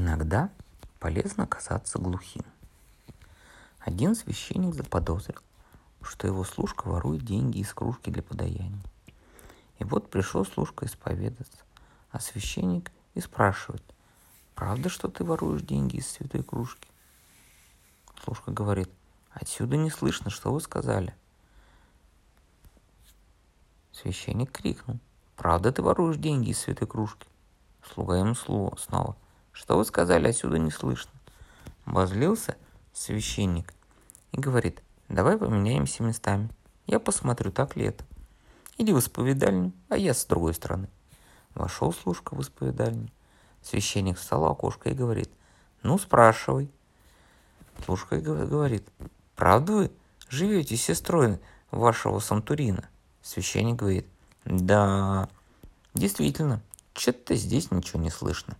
Иногда полезно казаться глухим. Один священник заподозрил, что его служка ворует деньги из кружки для подаяния. И вот пришел служка исповедаться, а священник и спрашивает, правда, что ты воруешь деньги из святой кружки? Служка говорит, отсюда не слышно, что вы сказали. Священник крикнул, правда ты воруешь деньги из святой кружки? Слуга ему слово снова, что вы сказали, отсюда не слышно. Возлился священник и говорит, давай поменяемся местами. Я посмотрю, так ли это. Иди в исповедальню, а я с другой стороны. Вошел служка в исповедальню. Священник встал у окошка и говорит, ну, спрашивай. Служка говорит, правда вы живете с сестрой вашего Сантурина? Священник говорит, да, действительно, что-то здесь ничего не слышно.